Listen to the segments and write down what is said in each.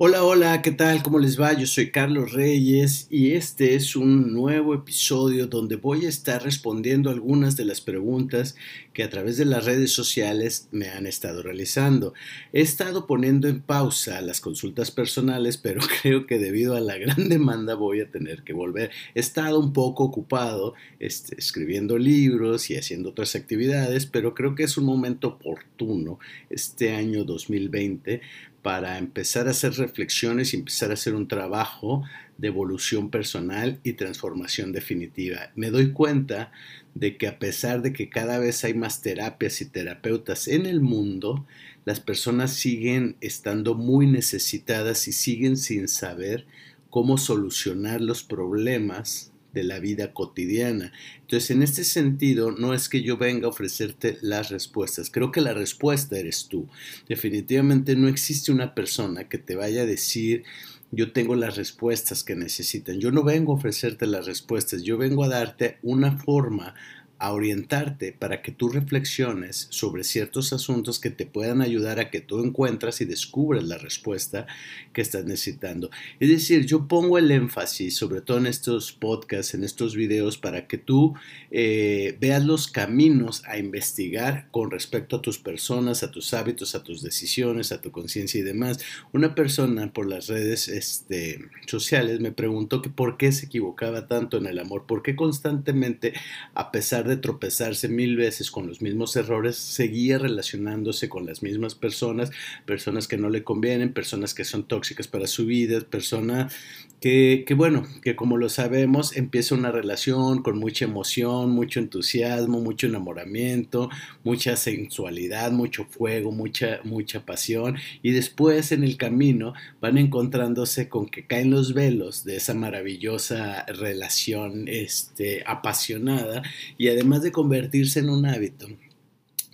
Hola, hola, ¿qué tal? ¿Cómo les va? Yo soy Carlos Reyes y este es un nuevo episodio donde voy a estar respondiendo algunas de las preguntas que a través de las redes sociales me han estado realizando. He estado poniendo en pausa las consultas personales, pero creo que debido a la gran demanda voy a tener que volver. He estado un poco ocupado este, escribiendo libros y haciendo otras actividades, pero creo que es un momento oportuno este año 2020 para empezar a hacer reflexiones y empezar a hacer un trabajo de evolución personal y transformación definitiva. Me doy cuenta de que a pesar de que cada vez hay más terapias y terapeutas en el mundo, las personas siguen estando muy necesitadas y siguen sin saber cómo solucionar los problemas de la vida cotidiana. Entonces, en este sentido, no es que yo venga a ofrecerte las respuestas, creo que la respuesta eres tú. Definitivamente no existe una persona que te vaya a decir, yo tengo las respuestas que necesitan. Yo no vengo a ofrecerte las respuestas, yo vengo a darte una forma a orientarte para que tú reflexiones sobre ciertos asuntos que te puedan ayudar a que tú encuentras y descubras la respuesta que estás necesitando. Es decir, yo pongo el énfasis, sobre todo en estos podcasts, en estos videos, para que tú eh, veas los caminos a investigar con respecto a tus personas, a tus hábitos, a tus decisiones, a tu conciencia y demás. Una persona por las redes este, sociales me preguntó que por qué se equivocaba tanto en el amor, por qué constantemente, a pesar de tropezarse mil veces con los mismos errores, seguía relacionándose con las mismas personas, personas que no le convienen, personas que son tóxicas para su vida, personas que, que, bueno, que como lo sabemos, empieza una relación con mucha emoción, mucho entusiasmo, mucho enamoramiento, mucha sensualidad, mucho fuego, mucha, mucha pasión, y después en el camino van encontrándose con que caen los velos de esa maravillosa relación este, apasionada y además de convertirse en un hábito,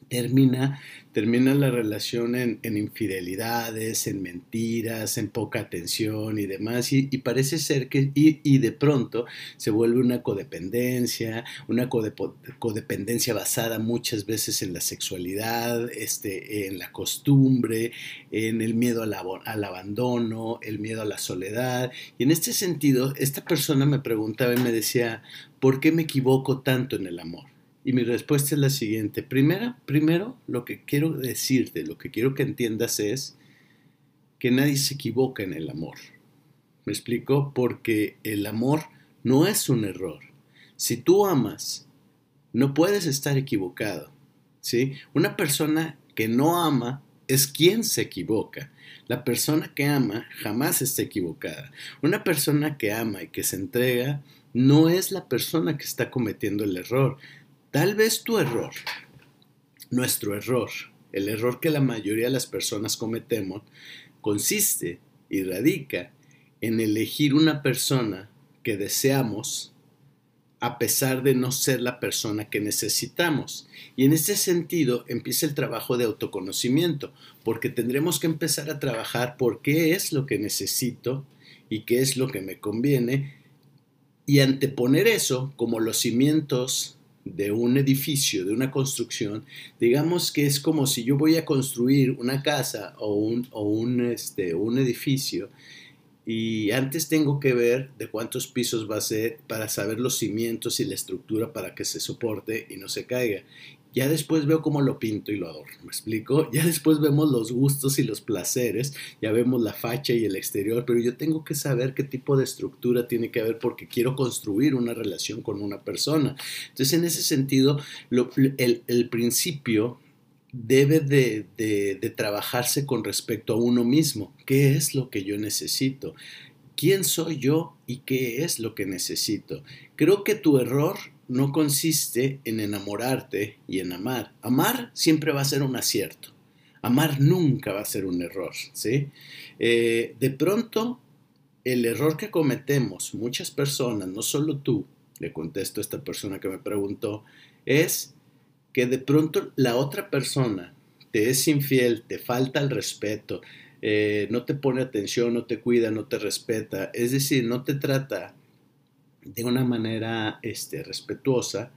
termina termina la relación en, infidelidades, en mentiras, en poca atención y demás, y, parece ser que, y, de pronto se vuelve una codependencia, una codependencia basada muchas veces en la sexualidad, este, en la costumbre, en el miedo al, al abandono, el miedo a la soledad, y en este sentido, esta persona me preguntaba y me decía, ¿por qué me equivoco tanto en el amor? Y mi respuesta es la siguiente. Primero, primero, lo que quiero decirte, lo que quiero que entiendas es que nadie se equivoca en el amor. ¿Me explico? Porque el amor no es un error. Si tú amas, no puedes estar equivocado. ¿sí? Una persona que no ama es quien se equivoca. La persona que ama jamás está equivocada. Una persona que ama y que se entrega no es la persona que está cometiendo el error. Tal vez tu error, nuestro error, el error que la mayoría de las personas cometemos, consiste y radica en elegir una persona que deseamos a pesar de no ser la persona que necesitamos. Y en este sentido empieza el trabajo de autoconocimiento, porque tendremos que empezar a trabajar por qué es lo que necesito y qué es lo que me conviene, y anteponer eso como los cimientos de un edificio, de una construcción, digamos que es como si yo voy a construir una casa o un, o un, este, un edificio y antes tengo que ver de cuántos pisos va a ser para saber los cimientos y la estructura para que se soporte y no se caiga. Ya después veo cómo lo pinto y lo adorno, ¿me explico? Ya después vemos los gustos y los placeres, ya vemos la facha y el exterior, pero yo tengo que saber qué tipo de estructura tiene que haber porque quiero construir una relación con una persona. Entonces, en ese sentido, el, principio debe de, de, trabajarse con respecto a uno mismo. ¿Qué es lo que yo necesito? ¿Quién soy yo y qué es lo que necesito? Creo que tu error no consiste en enamorarte y en amar. Amar siempre va a ser un acierto. Amar nunca va a ser un error, ¿sí? Eh, de pronto, el error que cometemos muchas personas, no solo tú, le contesto a esta persona que me preguntó, es que de pronto la otra persona te es infiel, te falta el respeto, eh, no te pone atención, no te cuida, no te respeta, es decir, no te trata de una manera este, respetuosa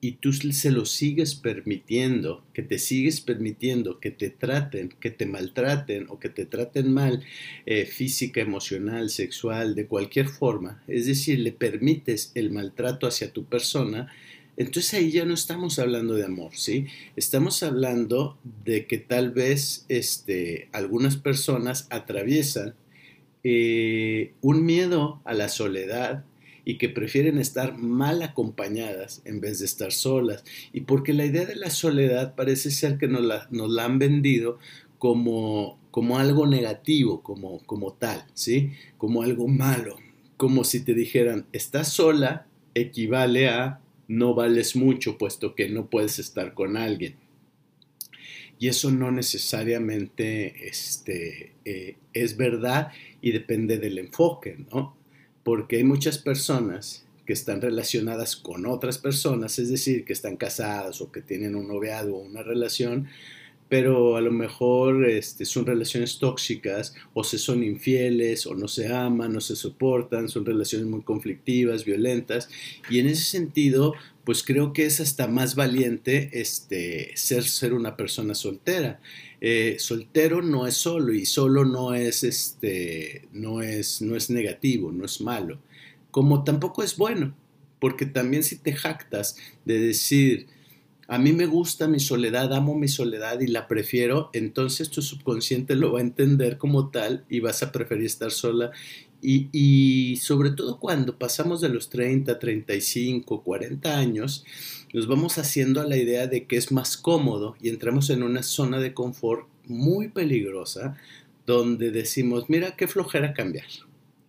y tú se lo sigues permitiendo, que te sigues permitiendo que te traten, que te maltraten o que te traten mal eh, física, emocional, sexual, de cualquier forma, es decir, le permites el maltrato hacia tu persona, entonces ahí ya no estamos hablando de amor, ¿sí? Estamos hablando de que tal vez este, algunas personas atraviesan eh, un miedo a la soledad, y que prefieren estar mal acompañadas en vez de estar solas. Y porque la idea de la soledad parece ser que nos la, nos la han vendido como, como algo negativo, como, como tal, ¿sí? Como algo malo. Como si te dijeran, estás sola, equivale a no vales mucho, puesto que no puedes estar con alguien. Y eso no necesariamente este, eh, es verdad y depende del enfoque, ¿no? Porque hay muchas personas que están relacionadas con otras personas, es decir, que están casadas o que tienen un noviado o una relación, pero a lo mejor este, son relaciones tóxicas o se son infieles o no se aman, no se soportan, son relaciones muy conflictivas, violentas y en ese sentido pues creo que es hasta más valiente este, ser, ser una persona soltera. Eh, soltero no es solo y solo no es, este, no, es, no es negativo, no es malo, como tampoco es bueno, porque también si te jactas de decir, a mí me gusta mi soledad, amo mi soledad y la prefiero, entonces tu subconsciente lo va a entender como tal y vas a preferir estar sola y, sobre todo cuando pasamos de los 30, 35, 40 años, nos vamos haciendo a la idea de que es más cómodo y entramos en una zona de confort muy peligrosa donde decimos, mira qué flojera cambiar.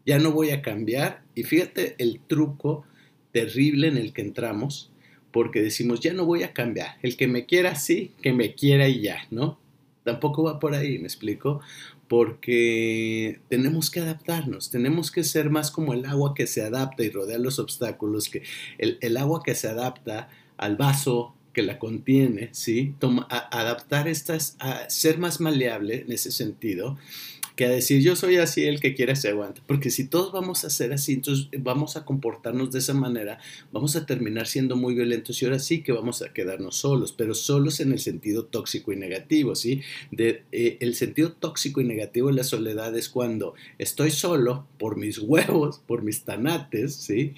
Ya no voy a cambiar. Y fíjate el truco terrible en el que entramos, porque decimos, ya no voy a cambiar. El que me quiera, sí, que me quiera y ya, ¿no? Tampoco va por ahí, me explico porque tenemos que adaptarnos, tenemos que ser más como el agua que se adapta y rodea los obstáculos, que el, agua que se adapta al vaso que la contiene, ¿sí? adaptar estas, a ser más maleable en ese sentido que a decir yo soy así, el que quiera se aguanta. Porque si todos vamos a ser así, entonces vamos a comportarnos de esa manera, vamos a terminar siendo muy violentos y ahora sí que vamos a quedarnos solos, pero solos en el sentido tóxico y negativo, ¿sí? De, eh, el sentido tóxico y negativo de la soledad es cuando estoy solo por mis huevos, por mis tanates, ¿sí?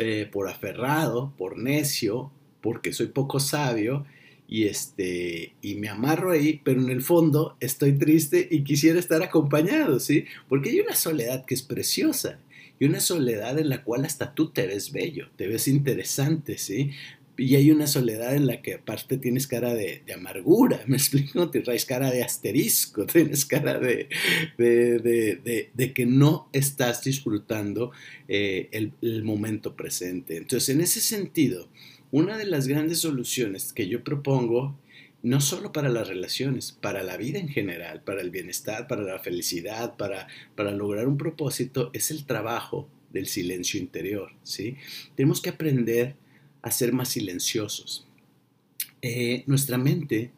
Eh, por aferrado, por necio, porque soy poco sabio y este y me amarro ahí, pero en el fondo estoy triste y quisiera estar acompañado, ¿sí? Porque hay una soledad que es preciosa y una soledad en la cual hasta tú te ves bello, te ves interesante, ¿sí? Y hay una soledad en la que aparte tienes cara de, amargura, me explico, te traes cara de asterisco, tienes cara de, de, que no estás disfrutando eh, el, el momento presente. Entonces, en ese sentido, una de las grandes soluciones que yo propongo, no solo para las relaciones, para la vida en general, para el bienestar, para la felicidad, para, para lograr un propósito, es el trabajo del silencio interior, ¿sí? Tenemos que aprender a ser más silenciosos. Eh, nuestra mente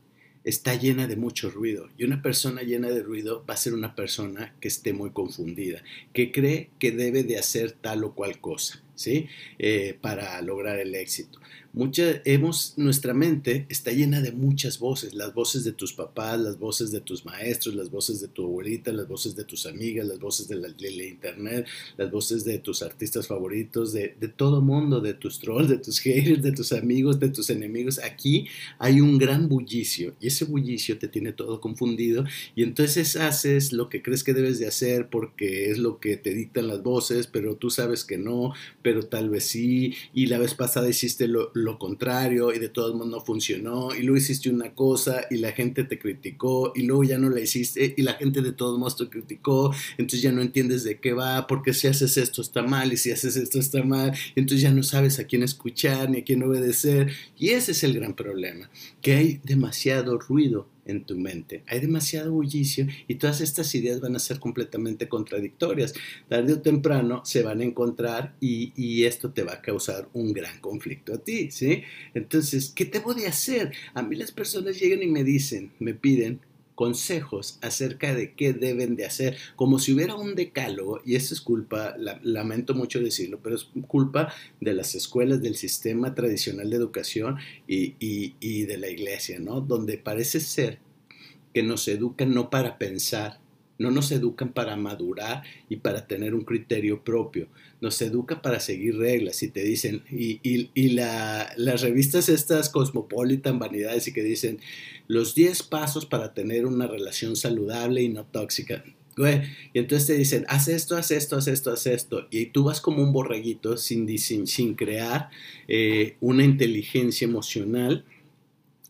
está llena de mucho ruido y una persona llena de ruido va a ser una persona que esté muy confundida, que cree que debe de hacer tal o cual cosa. ¿Sí? Eh, para lograr el éxito. Mucha, hemos, nuestra mente está llena de muchas voces, las voces de tus papás, las voces de tus maestros, las voces de tu abuelita, las voces de tus amigas, las voces de la, internet, las voces de tus artistas favoritos, de, de todo mundo, de tus trolls, de tus haters, de tus amigos, de tus enemigos. Aquí hay un gran bullicio y ese bullicio te tiene todo confundido y entonces haces lo que crees que debes de hacer porque es lo que te dictan las voces, pero tú sabes que no, pero tal vez sí, y la vez pasada hiciste lo, contrario y de todos modos no funcionó, y luego hiciste una cosa y la gente te criticó, y luego ya no la hiciste y la gente de todos modos te criticó, entonces ya no entiendes de qué va, porque si haces esto está mal y si haces esto está mal, entonces ya no sabes a quién escuchar ni a quién obedecer, y ese es el gran problema, que hay demasiado ruido en tu mente. Hay demasiado bullicio y todas estas ideas van a ser completamente contradictorias. Tarde o temprano se van a encontrar y, esto te va a causar un gran conflicto a ti, ¿sí? Entonces, ¿qué voy a hacer? A mí las personas llegan y me dicen, me piden consejos acerca de qué deben de hacer, como si hubiera un decálogo, y eso es culpa, lamento mucho decirlo, pero es culpa de las escuelas, del sistema tradicional de educación y, y de la iglesia, ¿no? Donde parece ser que nos educan no para pensar, no nos educan para madurar y para tener un criterio propio. Nos educan para seguir reglas y te dicen, y, y, las revistas estas Cosmopolitan, Vanidades, y que dicen los 10 pasos para tener una relación saludable y no tóxica. y entonces te dicen, haz esto, haz esto, haz esto, haz esto. Y tú vas como un borreguito sin, sin, crear eh, una inteligencia emocional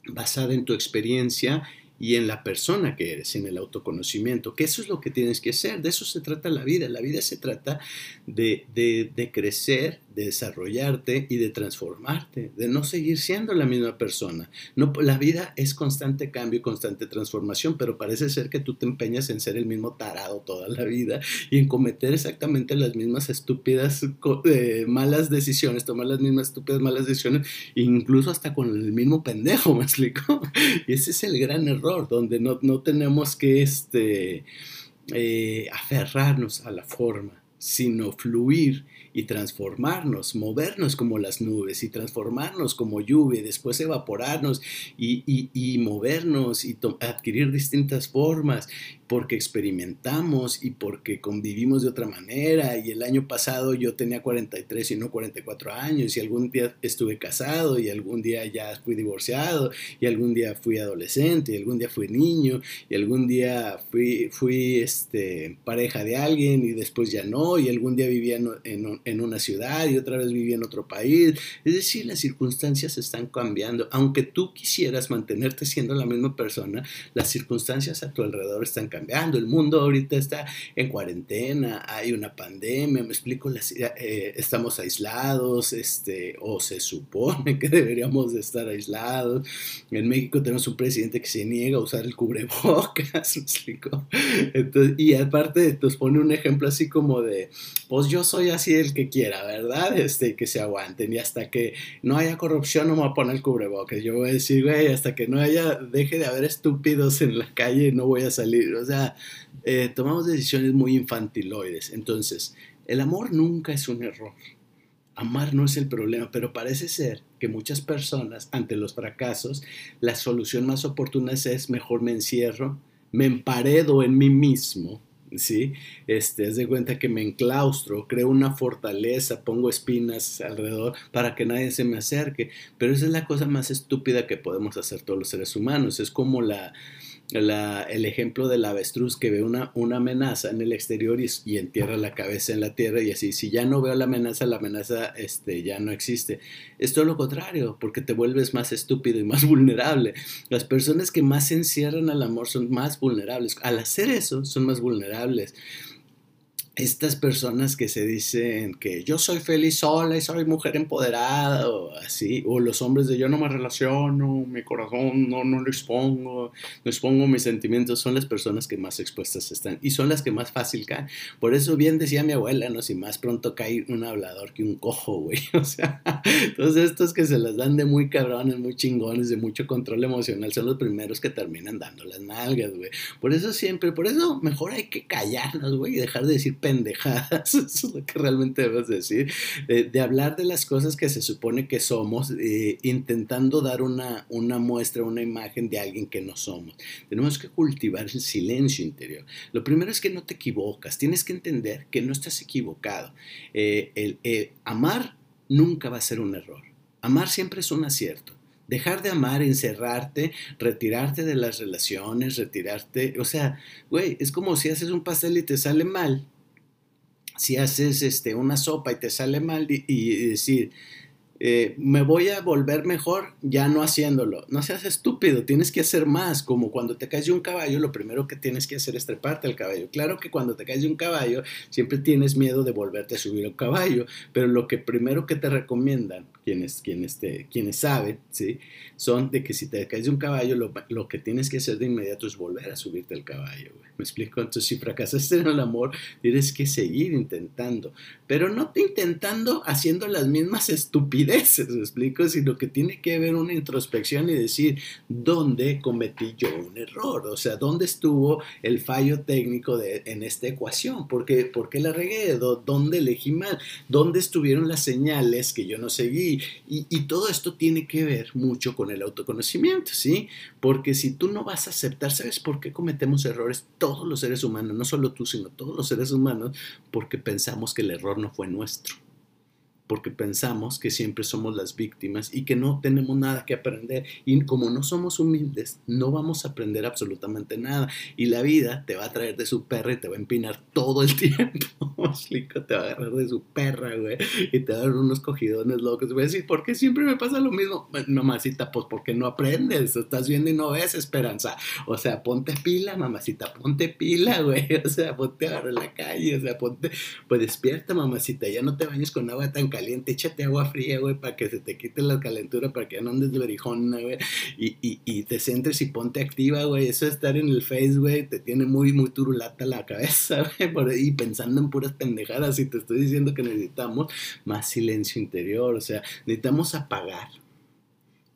basada en tu experiencia y en la persona que eres, en el autoconocimiento, que eso es lo que tienes que hacer, de eso se trata la vida, la vida se trata de, de, de crecer de desarrollarte y de transformarte, de no seguir siendo la misma persona. No, la vida es constante cambio y constante transformación, pero parece ser que tú te empeñas en ser el mismo tarado toda la vida y en cometer exactamente las mismas estúpidas eh, malas decisiones, tomar las mismas estúpidas malas decisiones, incluso hasta con el mismo pendejo, me explico. Y ese es el gran error, donde no, no tenemos que este, eh, aferrarnos a la forma, sino fluir y transformarnos, movernos como las nubes y transformarnos como lluvia, y después evaporarnos y, y, movernos y adquirir distintas formas porque experimentamos y porque convivimos de otra manera. Y el año pasado yo tenía 43 y no 44 años y algún día estuve casado y algún día ya fui divorciado y algún día fui adolescente y algún día fui niño y algún día fui, fui este, pareja de alguien y después ya no y algún día vivía en, en una ciudad y otra vez vivía en otro país. Es decir, las circunstancias están cambiando. Aunque tú quisieras mantenerte siendo la misma persona, las circunstancias a tu alrededor están cambiando. El mundo ahorita está en cuarentena, hay una pandemia, me explico, eh, estamos aislados, este, o se supone que deberíamos de estar aislados. En México tenemos un presidente que se niega a usar el cubrebocas, me explico. Y aparte nos pone un ejemplo así como de, pues yo soy así el que quiera, ¿verdad? Este, que se aguanten y hasta que no haya corrupción no me voy a poner el cubrebocas. Yo voy a decir, güey, hasta que no haya, deje de haber estúpidos en la calle no voy a salir. O sea, eh, tomamos decisiones muy infantiloides. Entonces, el amor nunca es un error. Amar no es el problema, pero parece ser que muchas personas, ante los fracasos, la solución más oportuna es mejor me encierro, me emparedo en mí mismo, ¿sí? Este, es de cuenta que me enclaustro, creo una fortaleza, pongo espinas alrededor para que nadie se me acerque, pero esa es la cosa más estúpida que podemos hacer todos los seres humanos, es como la el ejemplo del avestruz que ve una, una amenaza en el exterior y, entierra la cabeza en la tierra y así, si ya no veo la amenaza, la amenaza este, ya no existe. Es todo lo contrario, porque te vuelves más estúpido y más vulnerable. Las personas que más se encierran al amor son más vulnerables. Al hacer eso, son más vulnerables estas personas que se dicen que yo soy feliz sola y soy mujer empoderada o así, o los hombres de yo no me relaciono, mi corazón no, no lo expongo, no expongo mis sentimientos, son las personas que más expuestas están y son las que más fácil caen. Por eso bien decía mi abuela, no, si más pronto cae un hablador que un cojo, güey. O sea, todos estos que se las dan de muy cabrones, muy chingones, de mucho control emocional, son los primeros que terminan dando las nalgas, güey. Por eso siempre, por eso mejor hay que callarnos, güey, y dejar de decir pendejadas, es lo que realmente debes decir, eh, de hablar de las cosas que se supone que somos, eh, intentando dar una, una muestra, una imagen de alguien que no somos. Tenemos que cultivar el silencio interior. Lo primero es que no te equivocas, tienes que entender que no estás equivocado. Eh, amar nunca va a ser un error. Amar siempre es un acierto. Dejar de amar, encerrarte, retirarte de las relaciones, retirarte, o sea, güey, es como si haces un pastel y te sale mal, si haces este, una sopa y te sale mal y, decir, eh, me voy a volver mejor ya no haciéndolo. No seas estúpido, tienes que hacer más. Como cuando te caes de un caballo, lo primero que tienes que hacer es treparte al caballo. Claro que cuando te caes de un caballo, siempre tienes miedo de volverte a subir al caballo, pero lo que primero que te recomiendan quienes, quienes, te, quienes saben, ¿sí? son de que si te caes de un caballo, lo, lo, que tienes que hacer de inmediato es volver a subirte al caballo. Güey. ¿Me explico? Entonces, si fracasaste en el amor, tienes que seguir intentando, pero no te intentando haciendo las mismas estupideces, ¿me explico? Sino que tiene que haber una introspección y decir, ¿dónde cometí yo un error? O sea, ¿dónde estuvo el fallo técnico de, en esta ecuación? ¿Por qué, ¿Por qué la regué? ¿Dónde elegí mal? ¿Dónde estuvieron las señales que yo no seguí? Y, todo esto tiene que ver mucho con el autoconocimiento, ¿sí? Porque si tú no vas a aceptar, ¿sabes por qué cometemos errores? todos los seres humanos, no solo tú, sino todos los seres humanos, porque pensamos que el error no fue nuestro porque pensamos que siempre somos las víctimas y que no tenemos nada que aprender. Y como no somos humildes, no vamos a aprender absolutamente nada. Y la vida te va a traer de su perra y te va a empinar todo el tiempo. te va a agarrar de su perra, güey. Y te va a dar unos cogidones locos. Voy a decir, ¿por qué siempre me pasa lo mismo? Mamacita, pues porque no aprendes. Estás viendo y no ves esperanza. O sea, ponte pila, mamacita, ponte pila, güey. O sea, ponte a en la calle. O sea, ponte, pues despierta, mamacita. Ya no te bañes con agua tan caliente, échate agua fría, güey, para que se te quite la calentura, para que ya no andes de berijona, güey, y, y, y, te centres y ponte activa, güey. Eso de estar en el Face, güey, te tiene muy, muy turulata la cabeza, güey, ahí pensando en puras pendejadas. Y te estoy diciendo que necesitamos más silencio interior, o sea, necesitamos apagar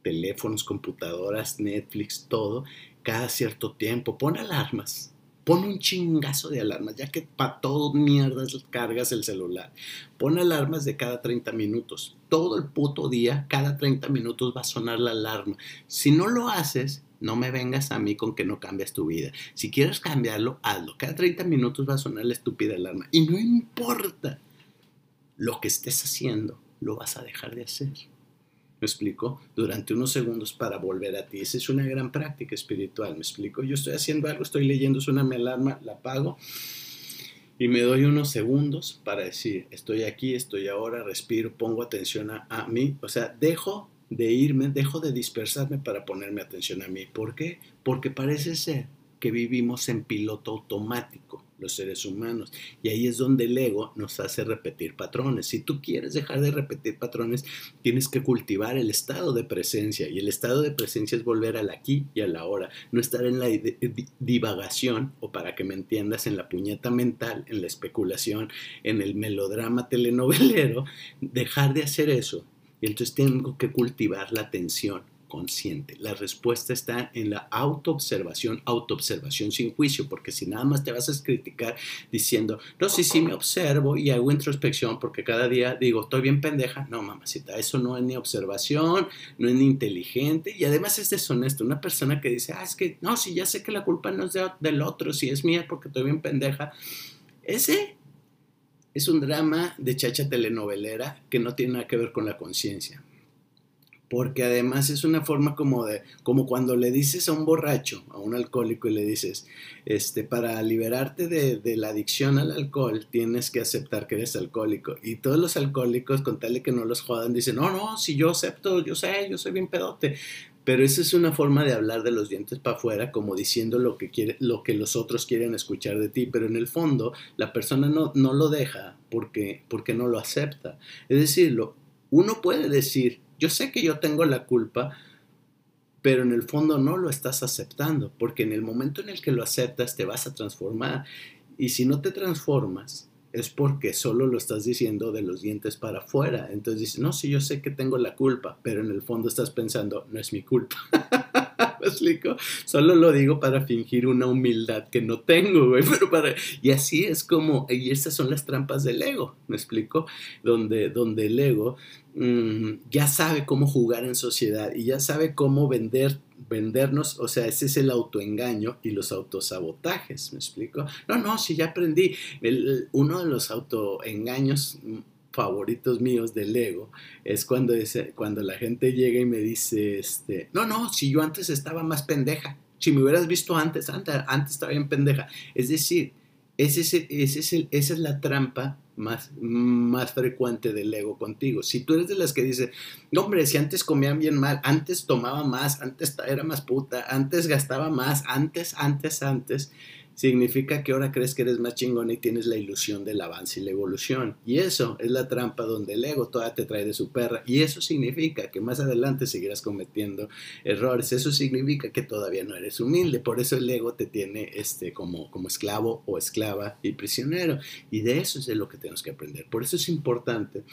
teléfonos, computadoras, Netflix, todo, cada cierto tiempo. Pon alarmas Pon un chingazo de alarmas, ya que para todo mierdas cargas el celular. Pon alarmas de cada 30 minutos. Todo el puto día, cada 30 minutos va a sonar la alarma. Si no lo haces, no me vengas a mí con que no cambias tu vida. Si quieres cambiarlo, hazlo. Cada 30 minutos va a sonar la estúpida alarma. Y no importa lo que estés haciendo, lo vas a dejar de hacer. ¿Me explico? Durante unos segundos para volver a ti. Esa es una gran práctica espiritual, ¿me explico? Yo estoy haciendo algo, estoy leyendo, suena mi alarma, la apago y me doy unos segundos para decir, estoy aquí, estoy ahora, respiro, pongo atención a, a mí. O sea, dejo de irme, dejo de dispersarme para ponerme atención a mí. ¿Por qué? Porque parece ser que vivimos en piloto automático los seres humanos. Y ahí es donde el ego nos hace repetir patrones. Si tú quieres dejar de repetir patrones, tienes que cultivar el estado de presencia. Y el estado de presencia es volver al aquí y a la hora. No estar en la divagación, o para que me entiendas, en la puñeta mental, en la especulación, en el melodrama telenovelero. Dejar de hacer eso. Y entonces tengo que cultivar la atención consciente. La respuesta está en la autoobservación, autoobservación sin juicio, porque si nada más te vas a criticar diciendo, no, sí, sí me observo y hago introspección, porque cada día digo, estoy bien pendeja, no, mamacita, eso no es ni observación, no es ni inteligente y además es deshonesto. Una persona que dice, ah, es que, no, si ya sé que la culpa no es del otro, si es mía porque estoy bien pendeja, ese es un drama de chacha telenovelera que no tiene nada que ver con la conciencia porque además es una forma como de, como cuando le dices a un borracho, a un alcohólico y le dices, este, para liberarte de, la adicción al alcohol tienes que aceptar que eres alcohólico. Y todos los alcohólicos, con tal de que no los jodan, dicen, no, no, si yo acepto, yo sé, yo soy bien pedote. Pero esa es una forma de hablar de los dientes para afuera, como diciendo lo que, quiere, lo que los otros quieren escuchar de ti, pero en el fondo la persona no, no lo deja porque, porque no lo acepta. Es decir, uno puede decir, yo sé que yo tengo la culpa, pero en el fondo no lo estás aceptando, porque en el momento en el que lo aceptas te vas a transformar. Y si no te transformas, es porque solo lo estás diciendo de los dientes para afuera. Entonces dices, no, sí, yo sé que tengo la culpa, pero en el fondo estás pensando, no es mi culpa. ¿Me explico? Solo lo digo para fingir una humildad que no tengo, güey. Pero para... Y así es como, y estas son las trampas del ego, ¿me explico? Donde, donde el ego mm, ya sabe cómo jugar en sociedad y ya sabe cómo vender vendernos, o sea, ese es el autoengaño y los autosabotajes, ¿me explico? No, no, si ya aprendí. uno de los autoengaños favoritos míos del ego es cuando, cuando la gente llega y me dice, este, no, no, si yo antes estaba más pendeja, si me hubieras visto antes, antes, antes estaba bien pendeja. Es decir, ese es ese es el, esa es la trampa más, más frecuente del ego contigo. Si tú eres de las que dice, no, hombre, si antes comían bien mal, antes tomaba más, antes era más puta, antes gastaba más, antes, antes, antes, significa que ahora crees que eres más chingón y tienes la ilusión del avance y la evolución. Y eso es la trampa donde el ego todavía te trae de su perra. Y eso significa que más adelante seguirás cometiendo errores. Eso significa que todavía no eres humilde. Por eso el ego te tiene este, como, como esclavo o esclava y prisionero. Y de eso es de lo que tenemos que aprender. Por eso es importante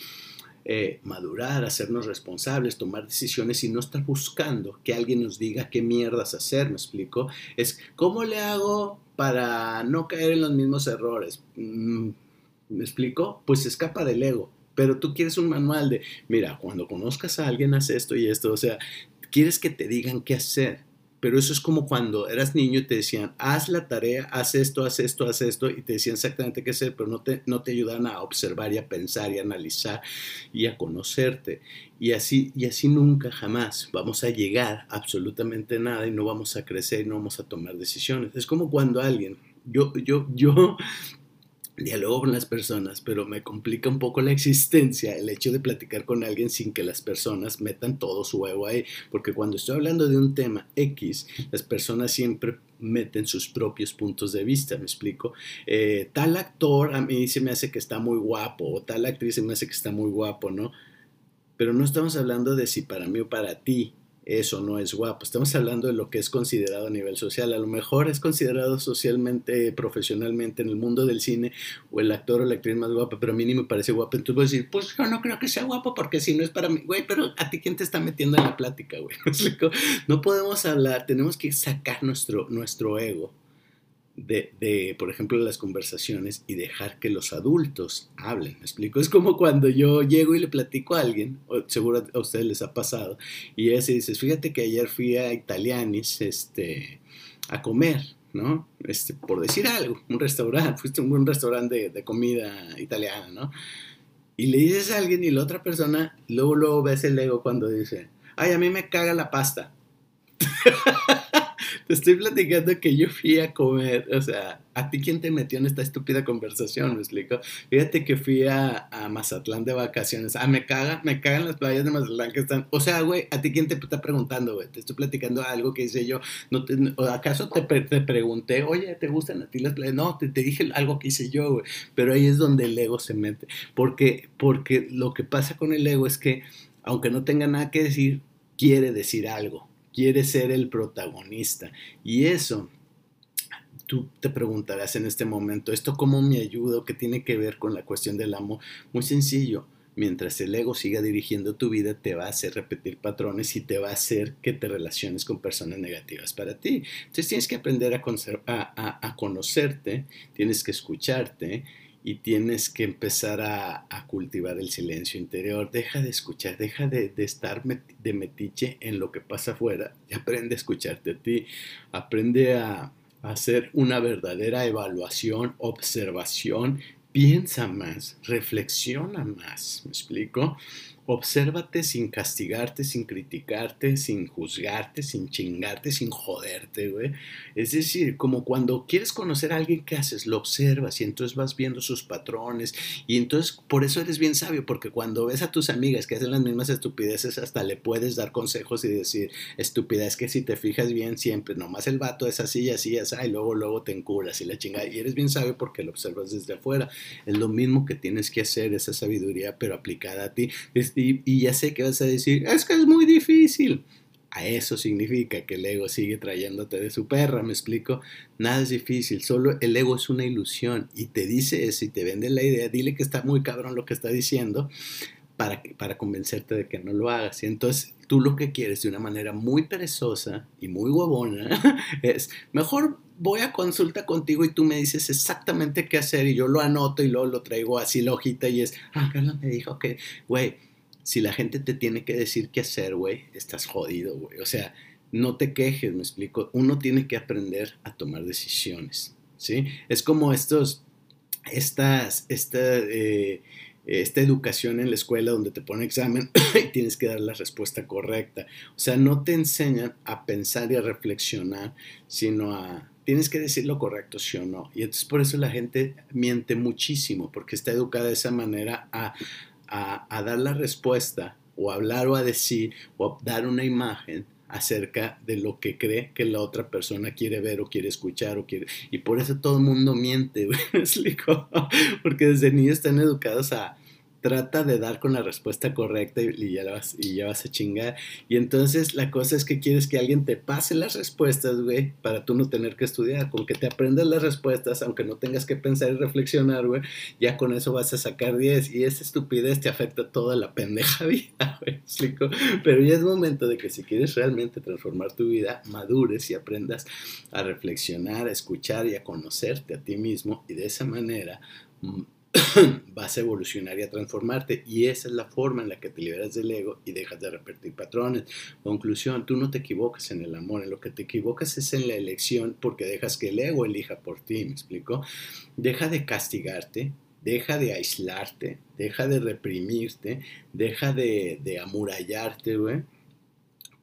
eh, madurar, hacernos responsables, tomar decisiones y no estar buscando que alguien nos diga qué mierdas hacer, me explico. Es cómo le hago para no caer en los mismos errores. Mm, ¿Me explico? Pues escapa del ego. Pero tú quieres un manual de, mira, cuando conozcas a alguien, haz esto y esto. O sea, quieres que te digan qué hacer pero eso es como cuando eras niño y te decían, haz la tarea, haz esto, haz esto, haz esto, y te decían exactamente qué hacer, pero no te, no te ayudan a observar y a pensar y a analizar y a conocerte. Y así, y así nunca, jamás vamos a llegar absolutamente nada y no vamos a crecer y no vamos a tomar decisiones. Es como cuando alguien, yo, yo, yo dialogo con las personas, pero me complica un poco la existencia el hecho de platicar con alguien sin que las personas metan todo su huevo ahí, porque cuando estoy hablando de un tema X, las personas siempre meten sus propios puntos de vista, me explico. Eh, tal actor a mí se me hace que está muy guapo, o tal actriz se me hace que está muy guapo, ¿no? Pero no estamos hablando de si para mí o para ti eso no es guapo. Estamos hablando de lo que es considerado a nivel social. A lo mejor es considerado socialmente, profesionalmente en el mundo del cine o el actor o la actriz más guapa, pero a mí ni me parece guapo. Entonces voy a decir, pues yo no creo que sea guapo porque si no es para mí, güey, pero a ti quién te está metiendo en la plática, güey. No podemos hablar, tenemos que sacar nuestro, nuestro ego de, por ejemplo, las conversaciones y dejar que los adultos hablen. ¿Me explico? Es como cuando yo llego y le platico a alguien, seguro a ustedes les ha pasado, y ese dice, fíjate que ayer fui a Italianis este, a comer, ¿no? Este, por decir algo, un restaurante, fuiste a un restaurante de, de comida italiana, ¿no? Y le dices a alguien y la otra persona, luego, luego ves el ego cuando dice, ay, a mí me caga la pasta. te estoy platicando que yo fui a comer, o sea, ¿a ti quién te metió en esta estúpida conversación? ¿Me explico? Fíjate que fui a, Mazatlán de vacaciones. Ah, me cagan, me cagan las playas de Mazatlán que están. O sea, güey, ¿a ti quién te está preguntando, güey? Te estoy platicando algo que hice yo. No ¿Acaso te, te, pregunté, oye, ¿te gustan a ti las playas? No, te, te dije algo que hice yo, güey. Pero ahí es donde el ego se mete. Porque, porque lo que pasa con el ego es que, aunque no tenga nada que decir, quiere decir algo quiere ser el protagonista. Y eso, tú te preguntarás en este momento, ¿esto cómo me ayuda qué tiene que ver con la cuestión del amo? Muy sencillo. Mientras el ego siga dirigiendo tu vida, te va a hacer repetir patrones y te va a hacer que te relaciones con personas negativas para ti. Entonces tienes que aprender a, a conocerte, tienes que escucharte y tienes que empezar a, cultivar el silencio interior. Deja de escuchar, deja de, estar de metiche en lo que pasa afuera y aprende a escucharte a ti. Aprende a, a hacer una verdadera evaluación, observación. Piensa más, reflexiona más. ¿Me explico? Obsérvate sin castigarte, sin criticarte, sin juzgarte, sin chingarte, sin joderte, güey. Es decir, como cuando quieres conocer a alguien, ¿qué haces? Lo observas y entonces vas viendo sus patrones y entonces por eso eres bien sabio, porque cuando ves a tus amigas que hacen las mismas estupideces, hasta le puedes dar consejos y decir, estupidez que si te fijas bien siempre, nomás el vato es así y así, así, y luego, luego te encuras y la chingada. Y eres bien sabio porque lo observas desde afuera. Es lo mismo que tienes que hacer, esa sabiduría, pero aplicada a ti y, ya sé que vas a decir, es que es muy difícil. A eso significa que el ego sigue trayéndote de su perra, ¿me explico? Nada es difícil, solo el ego es una ilusión y te dice eso y te vende la idea, dile que está muy cabrón lo que está diciendo para, para convencerte de que no lo hagas. Y entonces tú lo que quieres de una manera muy perezosa y muy huevona es, mejor voy a consulta contigo y tú me dices exactamente qué hacer y yo lo anoto y luego lo traigo así la hojita y es, ah, Carlos me dijo que, güey, si la gente te tiene que decir qué hacer, güey, estás jodido, güey. O sea, no te quejes, me explico. Uno tiene que aprender a tomar decisiones, ¿sí? Es como estos, estas, esta, eh, esta educación en la escuela donde te pone examen y tienes que dar la respuesta correcta. O sea, no te enseñan a pensar y a reflexionar, sino a tienes que decir lo correcto, sí o no. Y entonces por eso la gente miente muchísimo, porque está educada de esa manera a, a, dar la respuesta o hablar o a decir o a dar una imagen acerca de lo que cree que la otra persona quiere ver o quiere escuchar o quiere y por eso todo el mundo miente. Porque desde niños están educados a trata de dar con la respuesta correcta y, ya vas, y ya vas a chingar. Y entonces la cosa es que quieres que alguien te pase las respuestas, güey, para tú no tener que estudiar. Con que te aprendas las respuestas, aunque no tengas que pensar y reflexionar, güey, ya con eso vas a sacar 10. Y esa estupidez te afecta toda la pendeja vida, güey, explico. Pero ya es momento de que si quieres realmente transformar tu vida, madures y aprendas a reflexionar, a escuchar y a conocerte a ti mismo. Y de esa manera mm, vas a evolucionar y a transformarte. Y esa es la forma en la que te liberas del ego y dejas de repetir patrones. Conclusión, tú no te equivocas en el amor, en lo que te equivocas es en la elección porque dejas que el ego elija por ti, ¿me explico? Deja de castigarte, deja de aislarte, deja de reprimirte, deja de, de amurallarte, güey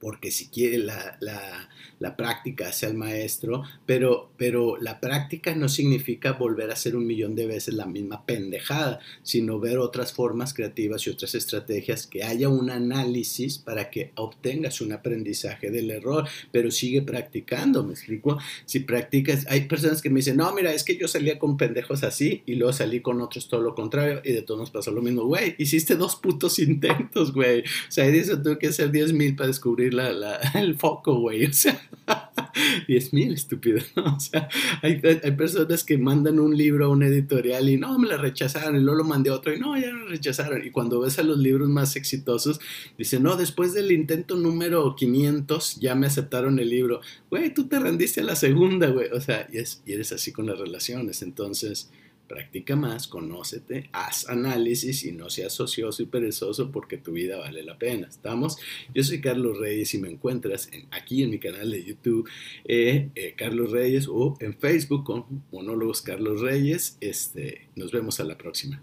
porque si quiere la, la, la, práctica hace al maestro, pero, pero la práctica no significa volver a hacer un millón de veces la misma pendejada, sino ver otras formas creativas y otras estrategias, que haya un análisis para que obtengas un aprendizaje del error, pero sigue practicando, ¿me explico? Si practicas, hay personas que me dicen, no, mira, es que yo salía con pendejos así y luego salí con otros todo lo contrario y de todos nos pasó lo mismo, güey, hiciste dos putos intentos, güey, o sea, eso tuve que hacer 10 mil para descubrir el foco, güey. O sea, 10 mil, estúpido. O sea, hay, hay, personas que mandan un libro a una editorial y no, me la rechazaron. Y luego lo mandé a otro y no, ya me rechazaron. Y cuando ves a los libros más exitosos, dicen, no, después del intento número 500 ya me aceptaron el libro. Güey, tú te rendiste a la segunda, güey. O sea, y, es, y eres así con las relaciones. Entonces Practica más, conócete, haz análisis y no seas ocioso y perezoso porque tu vida vale la pena. ¿Estamos? Yo soy Carlos Reyes y me encuentras aquí en mi canal de YouTube, eh, eh, Carlos Reyes, o en Facebook con Monólogos Carlos Reyes. Este, nos vemos a la próxima.